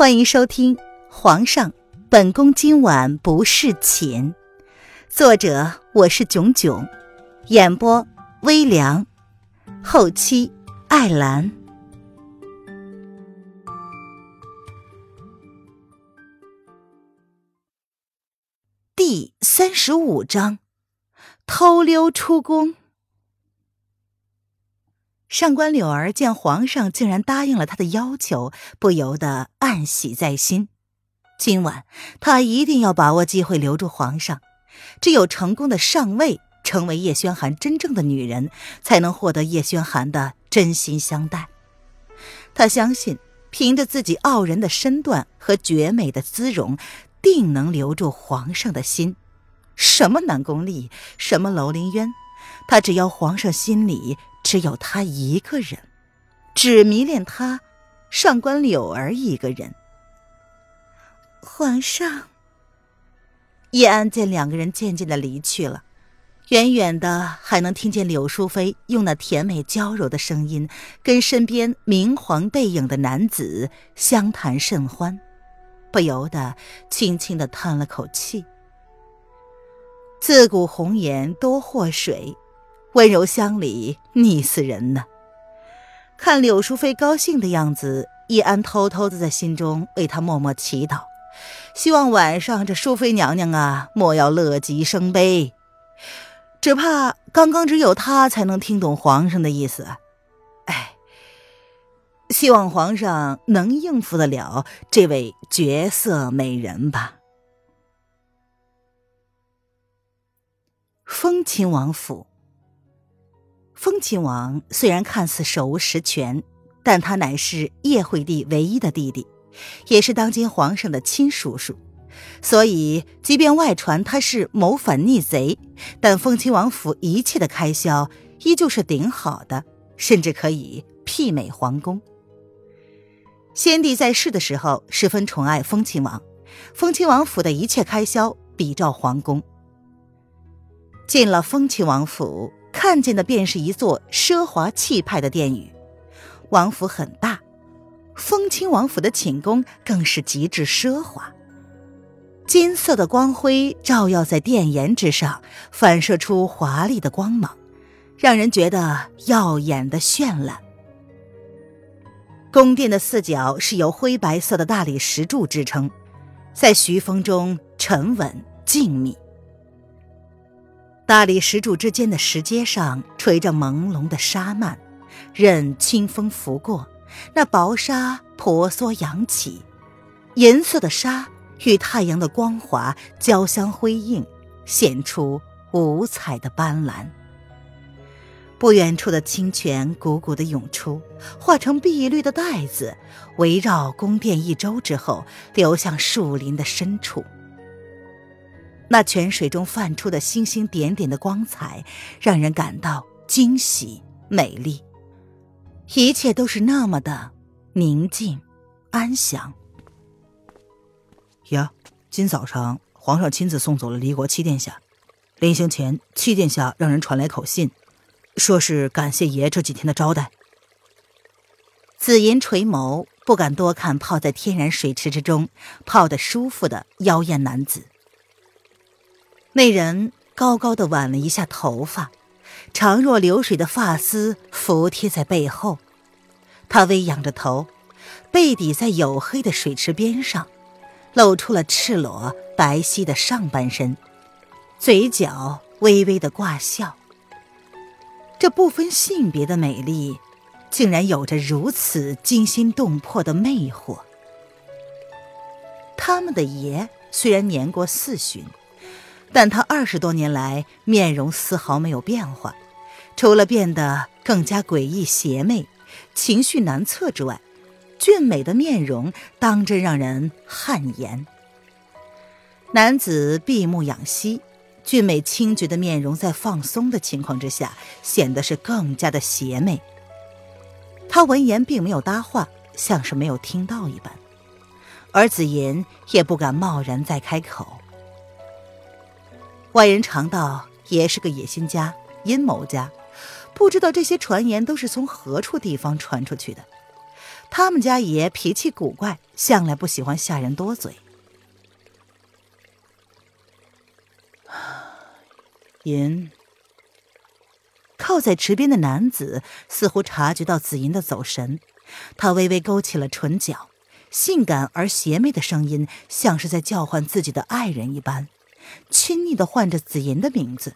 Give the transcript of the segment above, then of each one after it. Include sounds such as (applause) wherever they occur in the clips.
欢迎收听《皇上，本宫今晚不侍寝》，作者我是囧囧，演播微凉，后期艾兰。第三十五章，偷溜出宫。上官柳儿见皇上竟然答应了他的要求，不由得暗喜在心。今晚他一定要把握机会留住皇上，只有成功的上位，成为叶轩寒真正的女人，才能获得叶轩寒的真心相待。他相信，凭着自己傲人的身段和绝美的姿容，定能留住皇上的心。什么南宫丽，什么楼凌渊，他只要皇上心里。只有他一个人，只迷恋他上官柳儿一个人。皇上，叶安见两个人渐渐的离去了，远远的还能听见柳淑妃用那甜美娇柔的声音，跟身边明黄背影的男子相谈甚欢，不由得轻轻的叹了口气。自古红颜多祸水。温柔乡里腻死人呢。看柳淑妃高兴的样子，易安偷偷的在心中为她默默祈祷，希望晚上这淑妃娘娘啊，莫要乐极生悲。只怕刚刚只有她才能听懂皇上的意思。哎，希望皇上能应付得了这位绝色美人吧。风亲王府。风亲王虽然看似手无实权，但他乃是叶惠帝唯一的弟弟，也是当今皇上的亲叔叔，所以即便外传他是谋反逆贼，但风亲王府一切的开销依旧是顶好的，甚至可以媲美皇宫。先帝在世的时候十分宠爱风亲王，风亲王府的一切开销比照皇宫。进了风亲王府。看见的便是一座奢华气派的殿宇，王府很大，风清王府的寝宫更是极致奢华。金色的光辉照耀在殿檐之上，反射出华丽的光芒，让人觉得耀眼的绚烂。宫殿的四角是由灰白色的大理石柱支撑，在徐风中沉稳静谧。大理石柱之间的石阶上垂着朦胧的纱幔，任清风拂过，那薄纱婆娑扬起，银色的纱与太阳的光华交相辉映，显出五彩的斑斓。不远处的清泉汩汩的涌出，化成碧绿的带子，围绕宫殿一周之后，流向树林的深处。那泉水中泛出的星星点点的光彩，让人感到惊喜美丽。一切都是那么的宁静安详。呀，今早上皇上亲自送走了离国七殿下，临行前七殿下让人传来口信，说是感谢爷这几天的招待。紫银垂眸，不敢多看泡在天然水池之中泡得舒服的妖艳男子。那人高高的挽了一下头发，长若流水的发丝服贴在背后。他微仰着头，背抵在黝黑的水池边上，露出了赤裸白皙的上半身，嘴角微微的挂笑。这不分性别的美丽，竟然有着如此惊心动魄的魅惑。他们的爷虽然年过四旬。但他二十多年来面容丝毫没有变化，除了变得更加诡异邪魅、情绪难测之外，俊美的面容当真让人汗颜。男子闭目养息，俊美清绝的面容在放松的情况之下，显得是更加的邪魅。他闻言并没有搭话，像是没有听到一般，而紫言也不敢贸然再开口。外人常道爷是个野心家、阴谋家，不知道这些传言都是从何处地方传出去的。他们家爷脾气古怪，向来不喜欢下人多嘴。(sighs) 银靠在池边的男子似乎察觉到紫银的走神，他微微勾起了唇角，性感而邪魅的声音像是在叫唤自己的爱人一般，亲昵的唤着紫银的名字，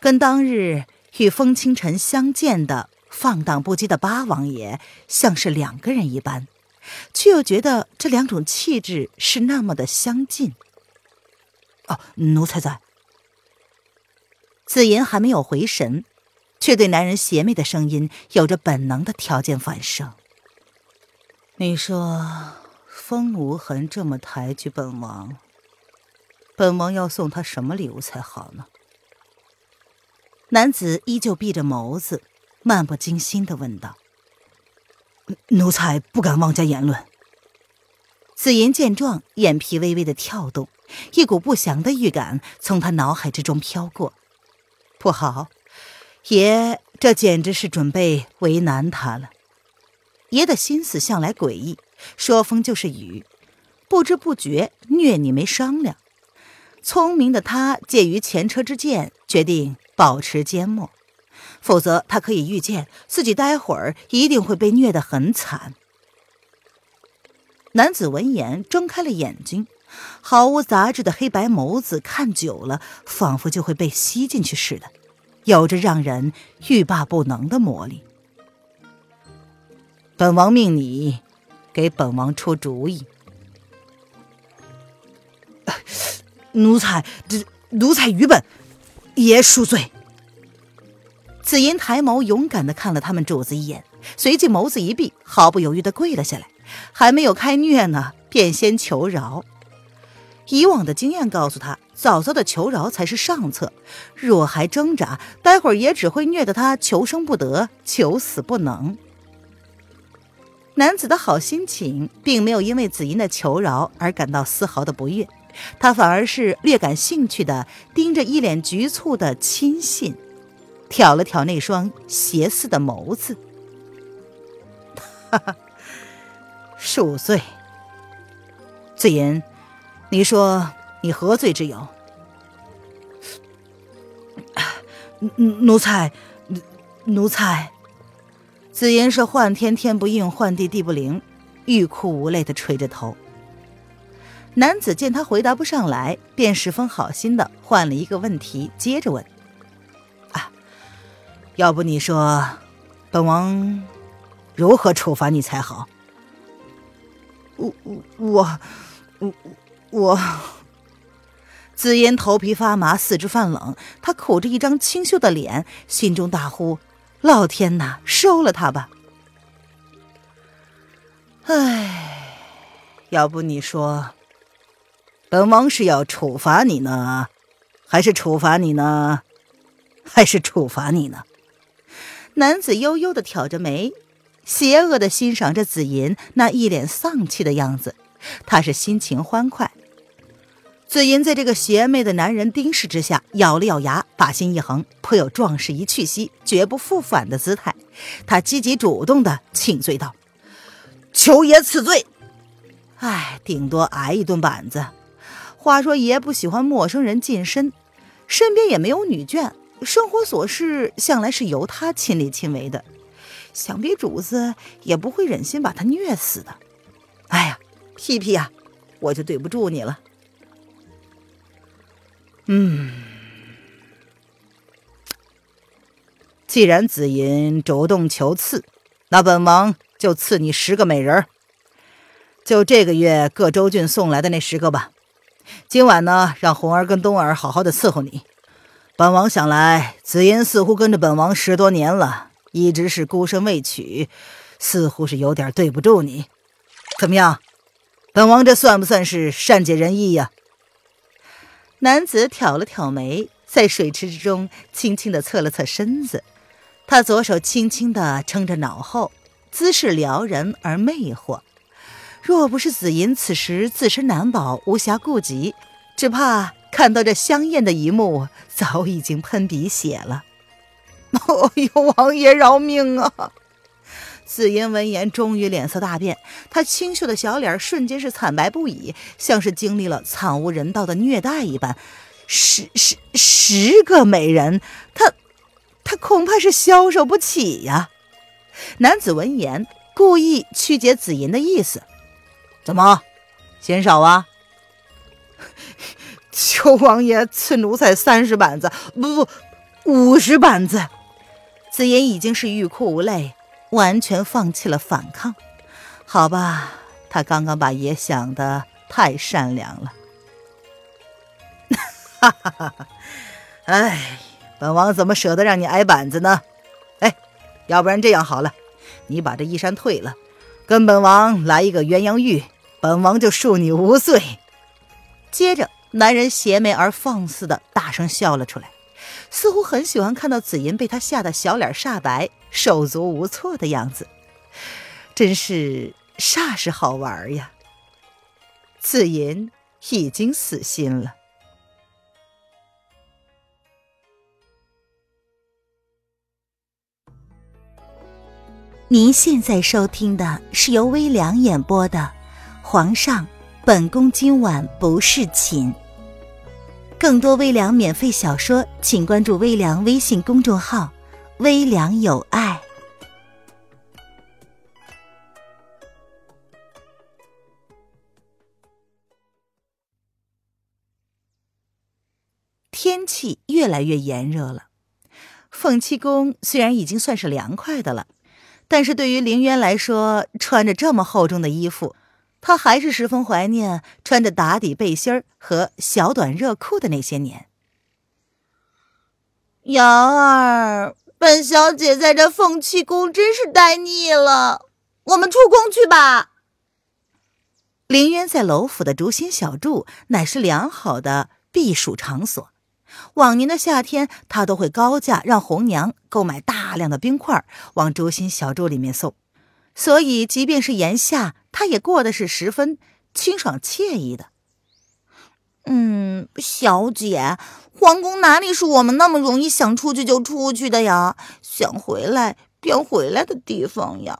跟当日与风清晨相见的放荡不羁的八王爷像是两个人一般，却又觉得这两种气质是那么的相近。哦，奴才在。紫银还没有回神，却对男人邪魅的声音有着本能的条件反射。你说风无痕这么抬举本王，本王要送他什么礼物才好呢？男子依旧闭着眸子，漫不经心的问道：“奴才不敢妄加言论。”紫银见状，眼皮微微的跳动，一股不祥的预感从他脑海之中飘过。不好，爷这简直是准备为难他了。爷的心思向来诡异，说风就是雨，不知不觉虐你没商量。聪明的他介于前车之鉴，决定保持缄默，否则他可以预见自己待会儿一定会被虐得很惨。男子闻言睁开了眼睛。毫无杂质的黑白眸子，看久了仿佛就会被吸进去似的，有着让人欲罢不能的魔力。本王命你给本王出主意。奴才这奴才愚笨，爷恕罪。紫银抬眸，勇敢的看了他们主子一眼，随即眸子一闭，毫不犹豫的跪了下来，还没有开虐呢，便先求饶。以往的经验告诉他，早早的求饶才是上策。若还挣扎，待会儿也只会虐得他求生不得，求死不能。男子的好心情并没有因为紫银的求饶而感到丝毫的不悦，他反而是略感兴趣的盯着一脸局促的亲信，挑了挑那双邪似的眸子。哈哈，恕罪，紫言。你说你何罪之有？(sighs) 奴才，奴才。紫言是唤天天不应，唤地地不灵，欲哭无泪的垂着头。男子见他回答不上来，便十分好心的换了一个问题，接着问：“啊，要不你说，本王如何处罚你才好？”我我我。我，紫嫣头皮发麻，四肢发冷。她苦着一张清秀的脸，心中大呼：“老天呐，收了他吧！”唉，要不你说，本王是要处罚你呢，还是处罚你呢，还是处罚你呢？男子悠悠的挑着眉，邪恶的欣赏着紫银那一脸丧气的样子。他是心情欢快。紫银在这个邪魅的男人盯视之下，咬了咬牙，把心一横，颇有壮士一去兮绝不复返的姿态。他积极主动的请罪道：“求爷赐罪。”哎，顶多挨一顿板子。话说爷不喜欢陌生人近身，身边也没有女眷，生活琐事向来是由他亲力亲为的，想必主子也不会忍心把他虐死的。哎呀，屁屁呀，我就对不住你了。嗯，既然紫银主动求赐，那本王就赐你十个美人儿就这个月各州郡送来的那十个吧。今晚呢，让红儿跟冬儿好好的伺候你。本王想来，紫嫣似乎跟着本王十多年了，一直是孤身未娶，似乎是有点对不住你。怎么样，本王这算不算是善解人意呀？男子挑了挑眉，在水池之中轻轻的侧了侧身子，他左手轻轻的撑着脑后，姿势撩人而魅惑。若不是紫银此时自身难保，无暇顾及，只怕看到这香艳的一幕，早已经喷鼻血了。(laughs) 哦呦，王爷饶命啊！紫银闻言，终于脸色大变，她清秀的小脸瞬间是惨白不已，像是经历了惨无人道的虐待一般。十十十个美人，她她恐怕是消受不起呀！男子闻言，故意曲解紫银的意思：“怎么，嫌少啊？” (laughs) 求王爷赐奴才三十板子，不不，五十板子。紫银已经是欲哭无泪。完全放弃了反抗，好吧，他刚刚把爷想的太善良了。哈哈哈哈！哎，本王怎么舍得让你挨板子呢？哎，要不然这样好了，你把这衣衫退了，跟本王来一个鸳鸯浴，本王就恕你无罪。接着，男人邪魅而放肆的大声笑了出来。似乎很喜欢看到紫银被他吓得小脸煞白、手足无措的样子，真是煞是好玩呀！紫银已经死心了。您现在收听的是由微凉演播的《皇上，本宫今晚不是寝》。更多微凉免费小说，请关注微凉微信公众号“微凉有爱”。天气越来越炎热了，凤栖宫虽然已经算是凉快的了，但是对于凌渊来说，穿着这么厚重的衣服。他还是十分怀念穿着打底背心儿和小短热裤的那些年。瑶儿，本小姐在这凤栖宫真是待腻了，我们出宫去吧。林渊在楼府的竹心小筑乃是良好的避暑场所，往年的夏天他都会高价让红娘购买大量的冰块往竹心小筑里面送。所以，即便是炎夏，他也过得是十分清爽惬意的。嗯，小姐，皇宫哪里是我们那么容易想出去就出去的呀？想回来便回来的地方呀。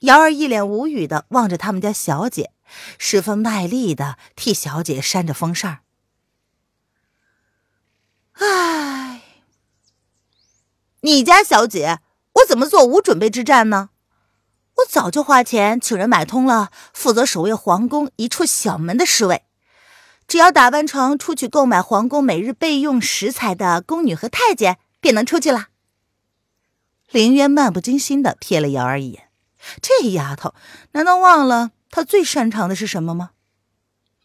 瑶儿一脸无语的望着他们家小姐，十分卖力的替小姐扇着风扇。唉，你家小姐，我怎么做无准备之战呢？我早就花钱请人买通了，负责守卫皇宫一处小门的侍卫，只要打扮成出去购买皇宫每日备用食材的宫女和太监，便能出去了。凌渊漫不经心的瞥了瑶儿一眼，这丫头难道忘了她最擅长的是什么吗？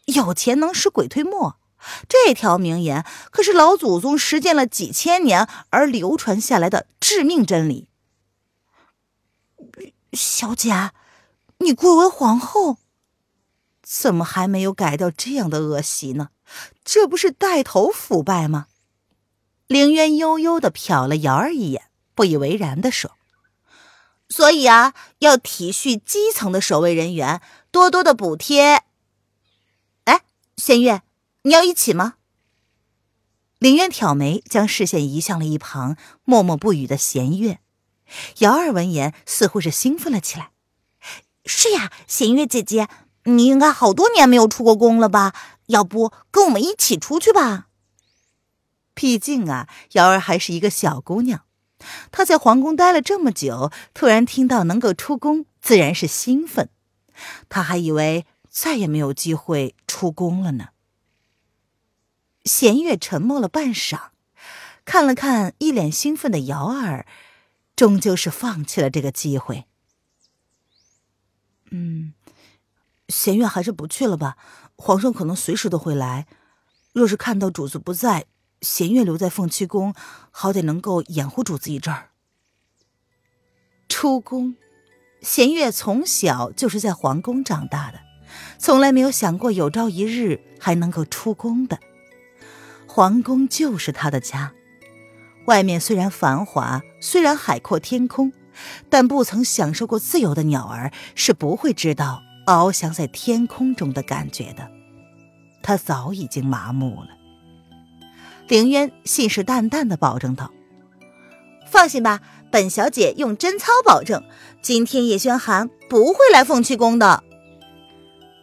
有钱能使鬼推磨，这条名言可是老祖宗实践了几千年而流传下来的致命真理。小姐，你贵为皇后，怎么还没有改掉这样的恶习呢？这不是带头腐败吗？凌渊悠悠的瞟了瑶儿一眼，不以为然的说：“所以啊，要体恤基层的守卫人员，多多的补贴。”哎，仙月，你要一起吗？凌渊挑眉，将视线移向了一旁默默不语的弦月。瑶儿闻言，似乎是兴奋了起来。是呀，弦月姐姐，你应该好多年没有出过宫了吧？要不跟我们一起出去吧？毕竟啊，瑶儿还是一个小姑娘，她在皇宫待了这么久，突然听到能够出宫，自然是兴奋。她还以为再也没有机会出宫了呢。弦月沉默了半晌，看了看一脸兴奋的瑶儿。终究是放弃了这个机会。嗯，弦月还是不去了吧。皇上可能随时都会来。若是看到主子不在，弦月留在凤栖宫，好歹能够掩护主子一阵儿。出宫，弦月从小就是在皇宫长大的，从来没有想过有朝一日还能够出宫的。皇宫就是他的家。外面虽然繁华，虽然海阔天空，但不曾享受过自由的鸟儿是不会知道翱翔在天空中的感觉的。他早已经麻木了。凌渊信誓旦旦的保证道：“放心吧，本小姐用贞操保证，今天叶轩寒不会来凤栖宫的。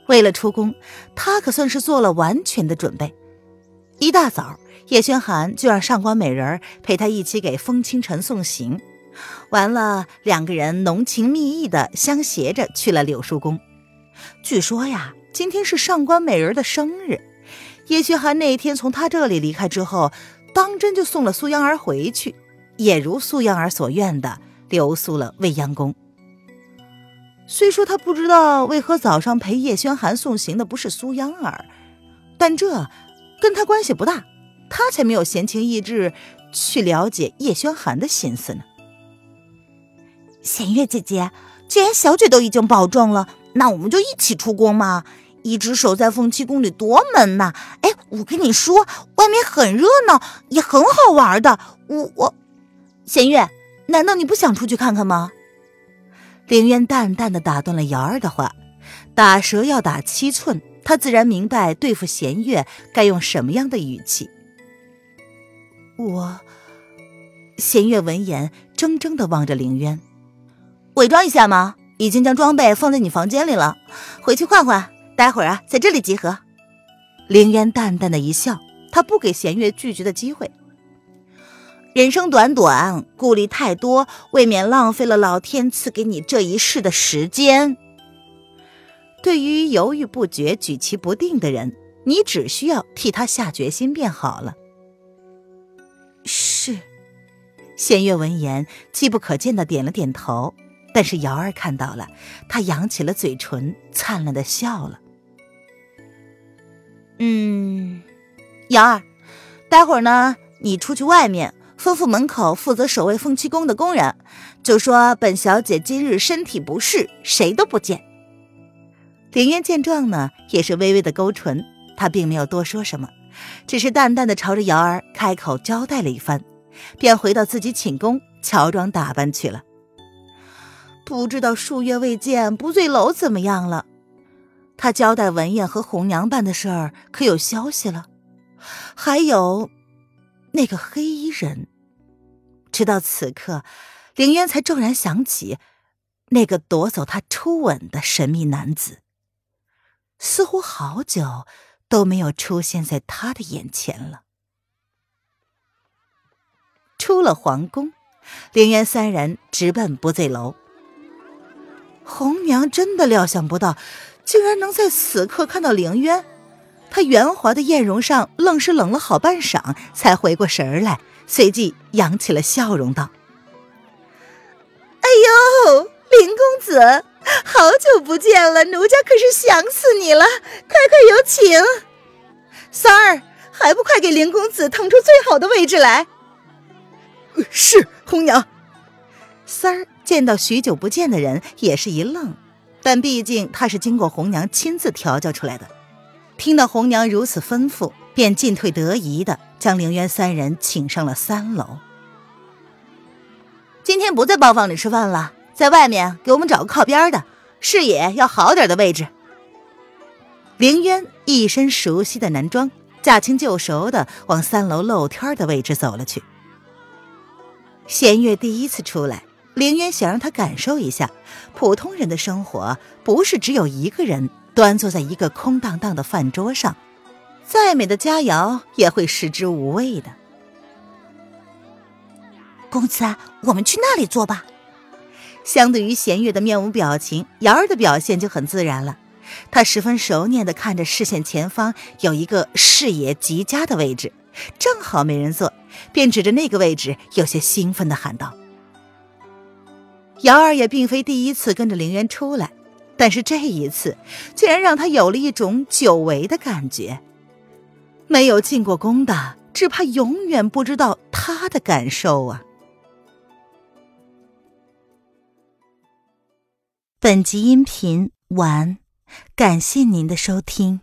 为了出宫，他可算是做了完全的准备。一大早，叶轩寒就让上官美人陪他一起给风清晨送行。完了，两个人浓情蜜意的相携着去了柳树宫。据说呀，今天是上官美人的生日。叶轩寒那天从他这里离开之后，当真就送了苏央儿回去，也如苏央儿所愿的留宿了未央宫。虽说他不知道为何早上陪叶轩寒送行的不是苏央儿，但这跟他关系不大，他才没有闲情逸致去了解叶轩寒的心思呢。弦月姐姐，既然小姐都已经保证了，那我们就一起出宫嘛！一直守在凤栖宫里多闷呐！哎，我跟你说，外面很热闹，也很好玩的。我我，弦月，难道你不想出去看看吗？凌渊淡淡的打断了瑶儿的话，打蛇要打七寸，他自然明白对付弦月该用什么样的语气。我，弦月闻言怔怔的望着凌渊。伪装一下吗？已经将装备放在你房间里了，回去换换。待会儿啊，在这里集合。凌渊淡淡的一笑，他不给弦月拒绝的机会。人生短短，顾虑太多，未免浪费了老天赐给你这一世的时间。对于犹豫不决、举棋不定的人，你只需要替他下决心便好了。弦月闻言，机不可见的点了点头。但是瑶儿看到了，她扬起了嘴唇，灿烂的笑了。嗯，瑶儿，待会儿呢，你出去外面，吩咐门口负责守卫凤栖宫的工人，就说本小姐今日身体不适，谁都不见。凌渊见状呢，也是微微的勾唇，他并没有多说什么，只是淡淡的朝着瑶儿开口交代了一番，便回到自己寝宫乔装打扮去了。不知道数月未见不醉楼怎么样了？他交代文燕和红娘办的事儿可有消息了？还有那个黑衣人。直到此刻，凌渊才骤然想起那个夺走他初吻的神秘男子，似乎好久都没有出现在他的眼前了。出了皇宫，凌渊三人直奔不醉楼。红娘真的料想不到，竟然能在此刻看到凌渊。她圆滑的艳容上愣是冷了好半晌，才回过神儿来，随即扬起了笑容，道：“哎呦，林公子，好久不见了，奴家可是想死你了！快快有请，三儿，还不快给林公子腾出最好的位置来？”“是红娘。”三儿。见到许久不见的人，也是一愣，但毕竟他是经过红娘亲自调教出来的，听到红娘如此吩咐，便进退得宜的将凌渊三人请上了三楼。今天不在包房里吃饭了，在外面给我们找个靠边的，视野要好点的位置。凌渊一身熟悉的男装，驾轻就熟的往三楼露天的位置走了去。弦月第一次出来。凌渊想让他感受一下，普通人的生活不是只有一个人端坐在一个空荡荡的饭桌上，再美的佳肴也会食之无味的。公子，我们去那里坐吧。相对于弦月的面无表情，瑶儿的表现就很自然了。她十分熟练的看着视线前方有一个视野极佳的位置，正好没人坐，便指着那个位置，有些兴奋的喊道。瑶儿也并非第一次跟着凌渊出来，但是这一次竟然让他有了一种久违的感觉。没有进过宫的，只怕永远不知道他的感受啊！本集音频完，感谢您的收听。